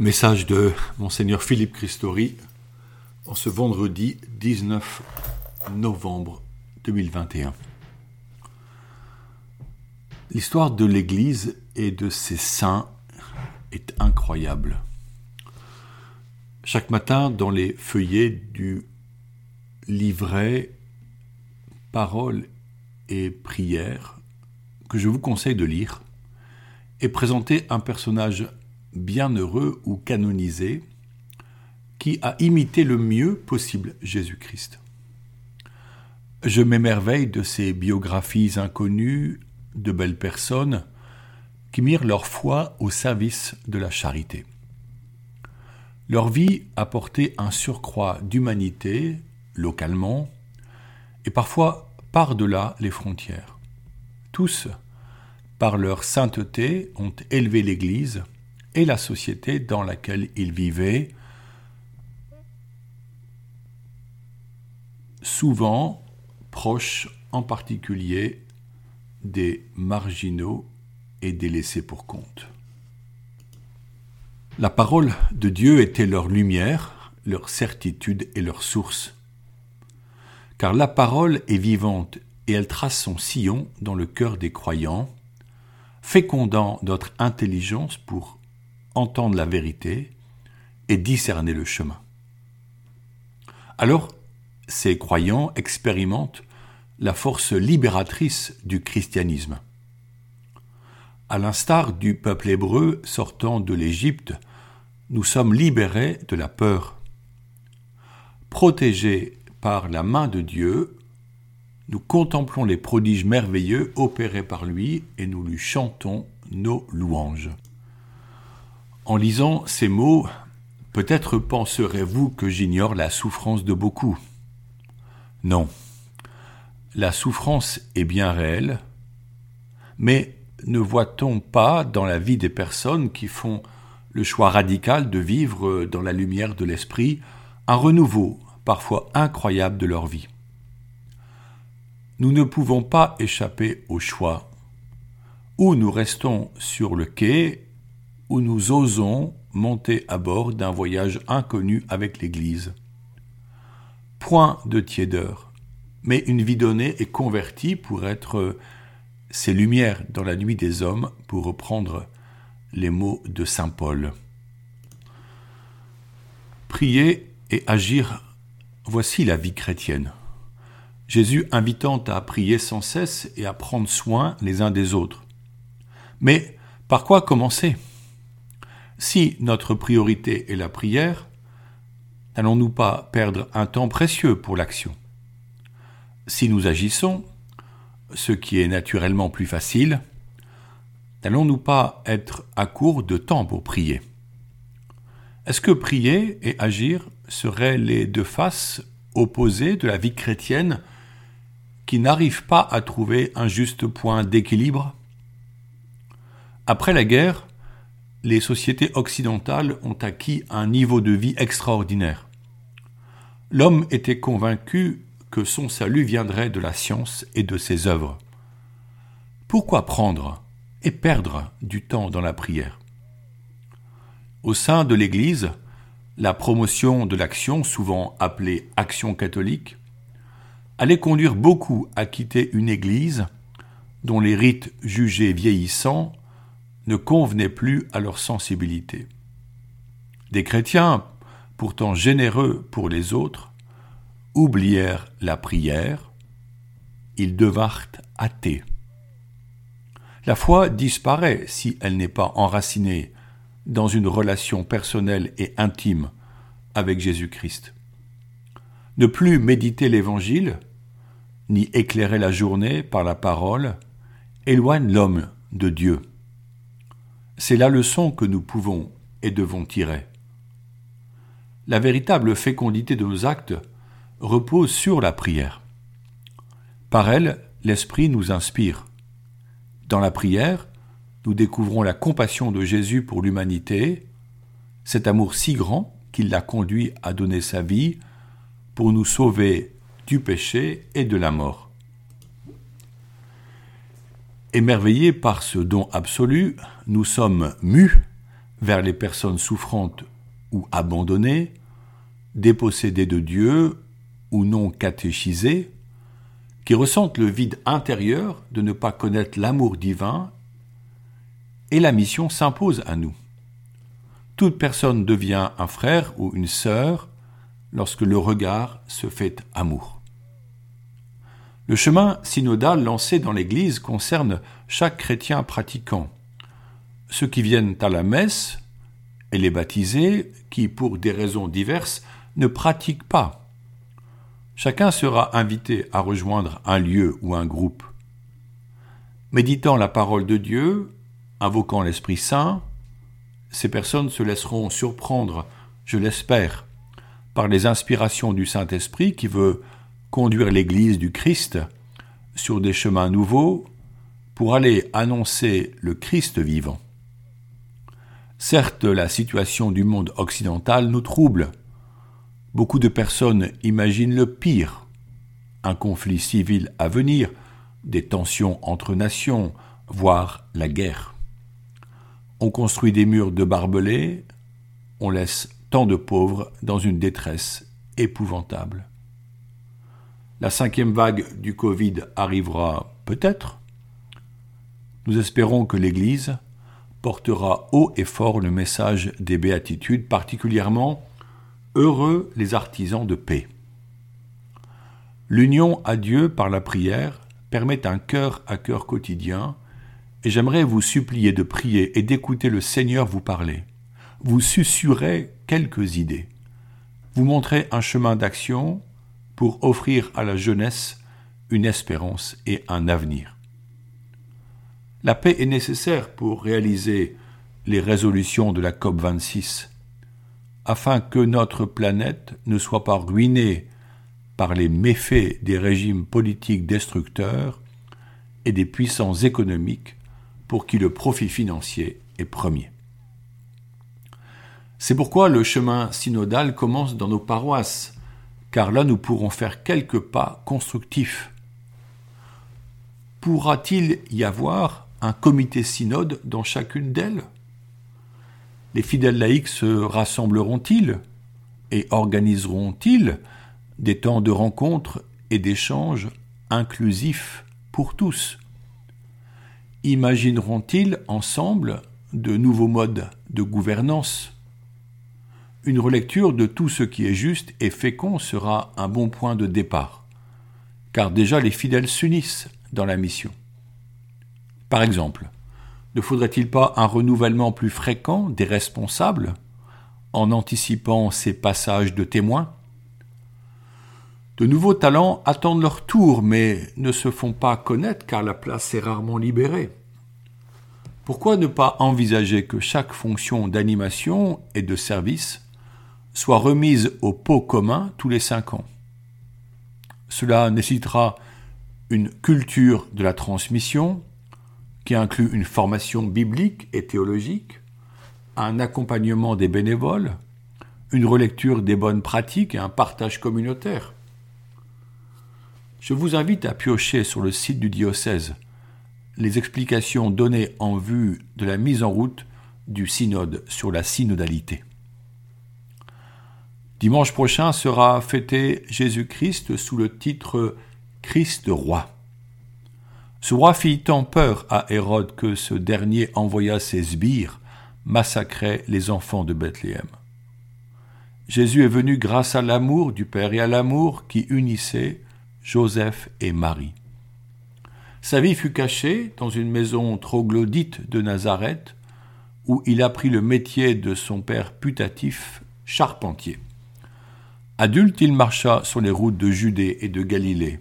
Message de Monseigneur Philippe Christori en ce vendredi 19 novembre 2021. L'histoire de l'Église et de ses saints est incroyable. Chaque matin, dans les feuillets du livret Paroles et prières que je vous conseille de lire, est présenté un personnage bienheureux ou canonisé qui a imité le mieux possible Jésus-Christ. Je m'émerveille de ces biographies inconnues de belles personnes qui mirent leur foi au service de la charité. Leur vie a porté un surcroît d'humanité, localement, et parfois par-delà les frontières. Tous, par leur sainteté, ont élevé l'Église et la société dans laquelle ils vivaient, souvent proches en particulier des marginaux et des laissés pour compte. La parole de Dieu était leur lumière, leur certitude et leur source. Car la parole est vivante et elle trace son sillon dans le cœur des croyants, fécondant notre intelligence pour entendre la vérité et discerner le chemin. Alors, ces croyants expérimentent la force libératrice du christianisme. À l'instar du peuple hébreu sortant de l'Égypte, nous sommes libérés de la peur. Protégés par la main de Dieu, nous contemplons les prodiges merveilleux opérés par lui et nous lui chantons nos louanges. En lisant ces mots, peut-être penserez-vous que j'ignore la souffrance de beaucoup. Non. La souffrance est bien réelle, mais ne voit-on pas dans la vie des personnes qui font le choix radical de vivre dans la lumière de l'esprit un renouveau parfois incroyable de leur vie? Nous ne pouvons pas échapper au choix. Ou nous restons sur le quai où nous osons monter à bord d'un voyage inconnu avec l'Église. Point de tiédeur, mais une vie donnée et convertie pour être ses lumières dans la nuit des hommes, pour reprendre les mots de Saint Paul. Prier et agir, voici la vie chrétienne. Jésus invitant à prier sans cesse et à prendre soin les uns des autres. Mais par quoi commencer? Si notre priorité est la prière, n'allons-nous pas perdre un temps précieux pour l'action? Si nous agissons, ce qui est naturellement plus facile, n'allons-nous pas être à court de temps pour prier? Est-ce que prier et agir seraient les deux faces opposées de la vie chrétienne qui n'arrivent pas à trouver un juste point d'équilibre? Après la guerre, les sociétés occidentales ont acquis un niveau de vie extraordinaire. L'homme était convaincu que son salut viendrait de la science et de ses œuvres. Pourquoi prendre et perdre du temps dans la prière? Au sein de l'Église, la promotion de l'action, souvent appelée action catholique, allait conduire beaucoup à quitter une Église dont les rites jugés vieillissants ne convenaient plus à leur sensibilité. Des chrétiens, pourtant généreux pour les autres, oublièrent la prière, ils devinrent athées. La foi disparaît si elle n'est pas enracinée dans une relation personnelle et intime avec Jésus-Christ. Ne plus méditer l'Évangile, ni éclairer la journée par la parole, éloigne l'homme de Dieu. C'est la leçon que nous pouvons et devons tirer. La véritable fécondité de nos actes repose sur la prière. Par elle, l'Esprit nous inspire. Dans la prière, nous découvrons la compassion de Jésus pour l'humanité, cet amour si grand qu'il l'a conduit à donner sa vie pour nous sauver du péché et de la mort. Émerveillés par ce don absolu, nous sommes mus vers les personnes souffrantes ou abandonnées, dépossédées de Dieu ou non catéchisées, qui ressentent le vide intérieur de ne pas connaître l'amour divin, et la mission s'impose à nous. Toute personne devient un frère ou une sœur lorsque le regard se fait amour. Le chemin synodal lancé dans l'Église concerne chaque chrétien pratiquant, ceux qui viennent à la messe et les baptisés qui, pour des raisons diverses, ne pratiquent pas. Chacun sera invité à rejoindre un lieu ou un groupe. Méditant la parole de Dieu, invoquant l'Esprit Saint, ces personnes se laisseront surprendre, je l'espère, par les inspirations du Saint-Esprit qui veut conduire l'Église du Christ sur des chemins nouveaux pour aller annoncer le Christ vivant. Certes, la situation du monde occidental nous trouble. Beaucoup de personnes imaginent le pire, un conflit civil à venir, des tensions entre nations, voire la guerre. On construit des murs de barbelés, on laisse tant de pauvres dans une détresse épouvantable. La cinquième vague du Covid arrivera peut-être. Nous espérons que l'Église, portera haut et fort le message des béatitudes, particulièrement Heureux les artisans de paix. L'union à Dieu par la prière permet un cœur à cœur quotidien, et j'aimerais vous supplier de prier et d'écouter le Seigneur vous parler. Vous susurrez quelques idées. Vous montrez un chemin d'action pour offrir à la jeunesse une espérance et un avenir. La paix est nécessaire pour réaliser les résolutions de la COP26, afin que notre planète ne soit pas ruinée par les méfaits des régimes politiques destructeurs et des puissances économiques pour qui le profit financier est premier. C'est pourquoi le chemin synodal commence dans nos paroisses, car là nous pourrons faire quelques pas constructifs. Pourra-t-il y avoir un comité synode dans chacune d'elles? Les fidèles laïcs se rassembleront-ils et organiseront-ils des temps de rencontres et d'échanges inclusifs pour tous? Imagineront-ils ensemble de nouveaux modes de gouvernance? Une relecture de tout ce qui est juste et fécond sera un bon point de départ, car déjà les fidèles s'unissent dans la mission. Par exemple, ne faudrait-il pas un renouvellement plus fréquent des responsables en anticipant ces passages de témoins? De nouveaux talents attendent leur tour mais ne se font pas connaître car la place est rarement libérée. Pourquoi ne pas envisager que chaque fonction d'animation et de service soit remise au pot commun tous les cinq ans Cela nécessitera une culture de la transmission, qui inclut une formation biblique et théologique, un accompagnement des bénévoles, une relecture des bonnes pratiques et un partage communautaire. Je vous invite à piocher sur le site du diocèse les explications données en vue de la mise en route du synode sur la synodalité. Dimanche prochain sera fêté Jésus-Christ sous le titre Christ roi. Ce roi fit tant peur à Hérode que ce dernier envoya ses sbires massacrer les enfants de Bethléem. Jésus est venu grâce à l'amour du Père et à l'amour qui unissait Joseph et Marie. Sa vie fut cachée dans une maison troglodyte de Nazareth, où il apprit le métier de son père putatif, charpentier. Adulte, il marcha sur les routes de Judée et de Galilée.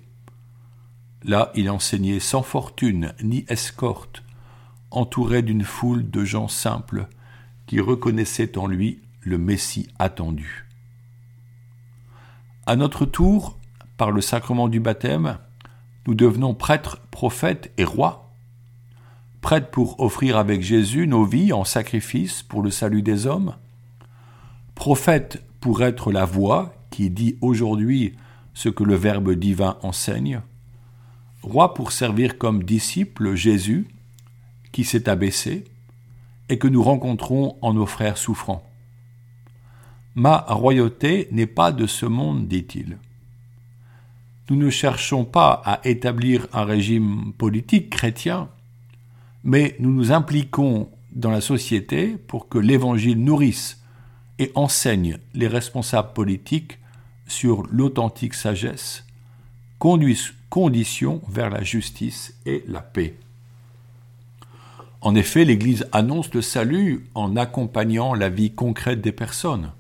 Là, il enseignait sans fortune ni escorte, entouré d'une foule de gens simples qui reconnaissaient en lui le Messie attendu. À notre tour, par le sacrement du baptême, nous devenons prêtres, prophètes et rois, prêtres pour offrir avec Jésus nos vies en sacrifice pour le salut des hommes, prophètes pour être la voix qui dit aujourd'hui ce que le Verbe divin enseigne, roi pour servir comme disciple Jésus, qui s'est abaissé, et que nous rencontrons en nos frères souffrants. Ma royauté n'est pas de ce monde, dit-il. Nous ne cherchons pas à établir un régime politique chrétien, mais nous nous impliquons dans la société pour que l'Évangile nourrisse et enseigne les responsables politiques sur l'authentique sagesse, condition vers la justice et la paix. En effet, l'Église annonce le salut en accompagnant la vie concrète des personnes.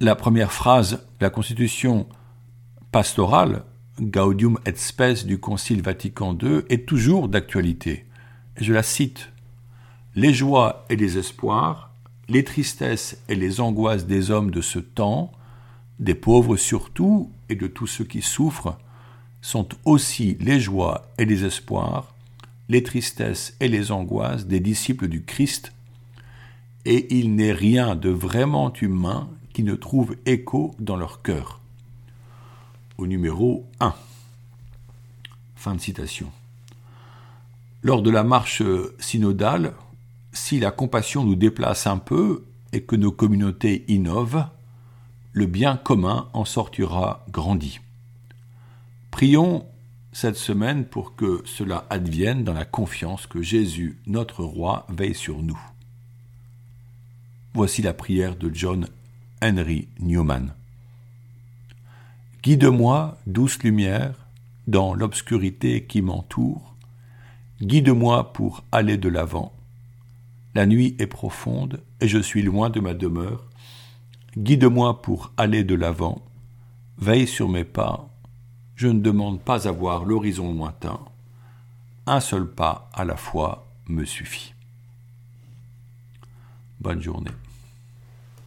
La première phrase de la Constitution pastorale, Gaudium et Spes du Concile Vatican II, est toujours d'actualité. Je la cite. Les joies et les espoirs, les tristesses et les angoisses des hommes de ce temps, des pauvres surtout et de tous ceux qui souffrent, sont aussi les joies et les espoirs les tristesses et les angoisses des disciples du Christ, et il n'est rien de vraiment humain qui ne trouve écho dans leur cœur. Au numéro 1. Fin de citation. Lors de la marche synodale, si la compassion nous déplace un peu et que nos communautés innovent, le bien commun en sortira grandi. Prions cette semaine pour que cela advienne dans la confiance que Jésus, notre roi, veille sur nous. Voici la prière de John Henry Newman. Guide-moi, douce lumière, dans l'obscurité qui m'entoure, guide-moi pour aller de l'avant. La nuit est profonde et je suis loin de ma demeure. Guide-moi pour aller de l'avant. Veille sur mes pas je ne demande pas à voir l'horizon lointain. Un seul pas à la fois me suffit. Bonne journée.